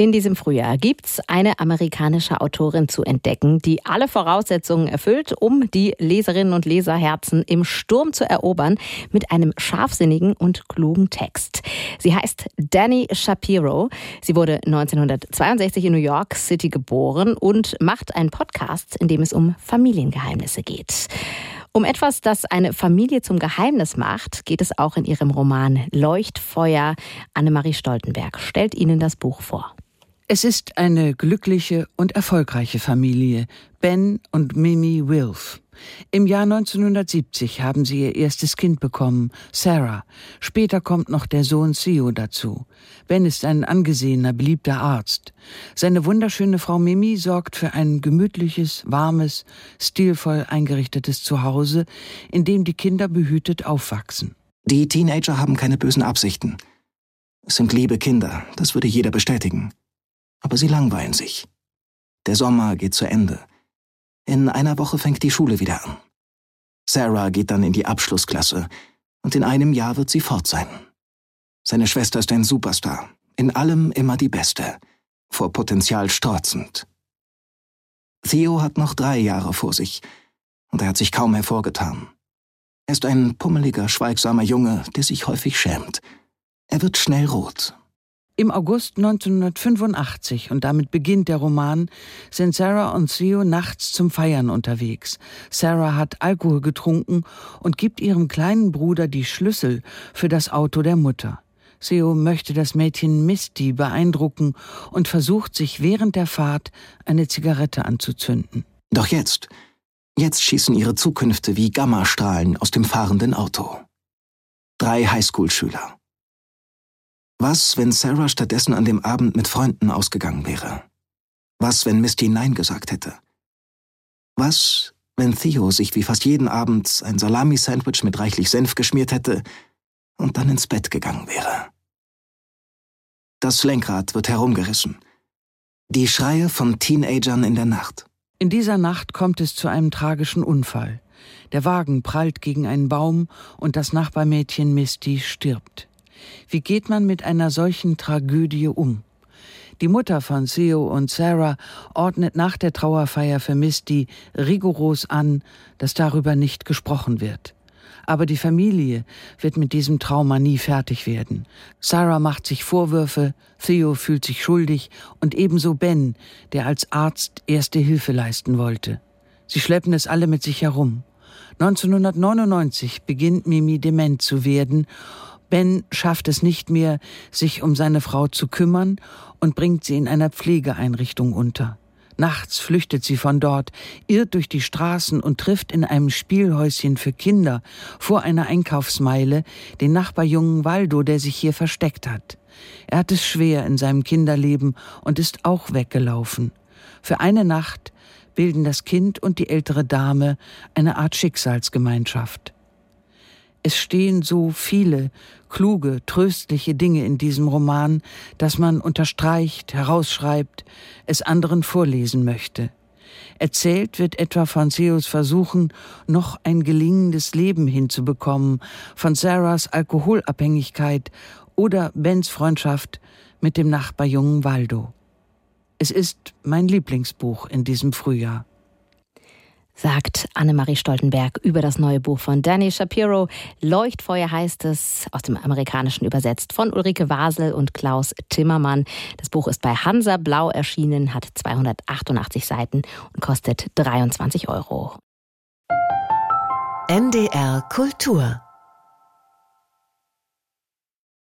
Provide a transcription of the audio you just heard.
In diesem Frühjahr gibt's eine amerikanische Autorin zu entdecken, die alle Voraussetzungen erfüllt, um die Leserinnen und Leserherzen im Sturm zu erobern mit einem scharfsinnigen und klugen Text. Sie heißt Danny Shapiro. Sie wurde 1962 in New York City geboren und macht einen Podcast, in dem es um Familiengeheimnisse geht. Um etwas, das eine Familie zum Geheimnis macht, geht es auch in ihrem Roman Leuchtfeuer. Annemarie Stoltenberg stellt Ihnen das Buch vor. Es ist eine glückliche und erfolgreiche Familie, Ben und Mimi Wilf. Im Jahr 1970 haben sie ihr erstes Kind bekommen, Sarah. Später kommt noch der Sohn Theo dazu. Ben ist ein angesehener, beliebter Arzt. Seine wunderschöne Frau Mimi sorgt für ein gemütliches, warmes, stilvoll eingerichtetes Zuhause, in dem die Kinder behütet aufwachsen. Die Teenager haben keine bösen Absichten. Es sind liebe Kinder, das würde jeder bestätigen aber sie langweilen sich. Der Sommer geht zu Ende. In einer Woche fängt die Schule wieder an. Sarah geht dann in die Abschlussklasse und in einem Jahr wird sie fort sein. Seine Schwester ist ein Superstar, in allem immer die Beste, vor Potenzial strotzend. Theo hat noch drei Jahre vor sich und er hat sich kaum hervorgetan. Er ist ein pummeliger, schweigsamer Junge, der sich häufig schämt. Er wird schnell rot, im August 1985, und damit beginnt der Roman, sind Sarah und Theo nachts zum Feiern unterwegs. Sarah hat Alkohol getrunken und gibt ihrem kleinen Bruder die Schlüssel für das Auto der Mutter. Theo möchte das Mädchen Misty beeindrucken und versucht sich während der Fahrt eine Zigarette anzuzünden. Doch jetzt, jetzt schießen ihre Zukünfte wie Gammastrahlen aus dem fahrenden Auto. Drei Highschool-Schüler. Was, wenn Sarah stattdessen an dem Abend mit Freunden ausgegangen wäre? Was, wenn Misty Nein gesagt hätte? Was, wenn Theo sich wie fast jeden Abend ein Salami-Sandwich mit reichlich Senf geschmiert hätte und dann ins Bett gegangen wäre? Das Lenkrad wird herumgerissen. Die Schreie von Teenagern in der Nacht. In dieser Nacht kommt es zu einem tragischen Unfall. Der Wagen prallt gegen einen Baum und das Nachbarmädchen Misty stirbt. Wie geht man mit einer solchen Tragödie um? Die Mutter von Theo und Sarah ordnet nach der Trauerfeier für Misty rigoros an, dass darüber nicht gesprochen wird. Aber die Familie wird mit diesem Trauma nie fertig werden. Sarah macht sich Vorwürfe, Theo fühlt sich schuldig und ebenso Ben, der als Arzt erste Hilfe leisten wollte. Sie schleppen es alle mit sich herum. 1999 beginnt Mimi dement zu werden Ben schafft es nicht mehr, sich um seine Frau zu kümmern und bringt sie in einer Pflegeeinrichtung unter. Nachts flüchtet sie von dort, irrt durch die Straßen und trifft in einem Spielhäuschen für Kinder vor einer Einkaufsmeile den Nachbarjungen Waldo, der sich hier versteckt hat. Er hat es schwer in seinem Kinderleben und ist auch weggelaufen. Für eine Nacht bilden das Kind und die ältere Dame eine Art Schicksalsgemeinschaft. Es stehen so viele kluge, tröstliche Dinge in diesem Roman, dass man unterstreicht, herausschreibt, es anderen vorlesen möchte. Erzählt wird etwa von Theos Versuchen, noch ein gelingendes Leben hinzubekommen, von Sarahs Alkoholabhängigkeit oder Bens Freundschaft mit dem Nachbarjungen Waldo. Es ist mein Lieblingsbuch in diesem Frühjahr sagt Annemarie Stoltenberg über das neue Buch von Danny Shapiro. Leuchtfeuer heißt es, aus dem Amerikanischen übersetzt von Ulrike Wasel und Klaus Timmermann. Das Buch ist bei Hansa Blau erschienen, hat 288 Seiten und kostet 23 Euro. NDR Kultur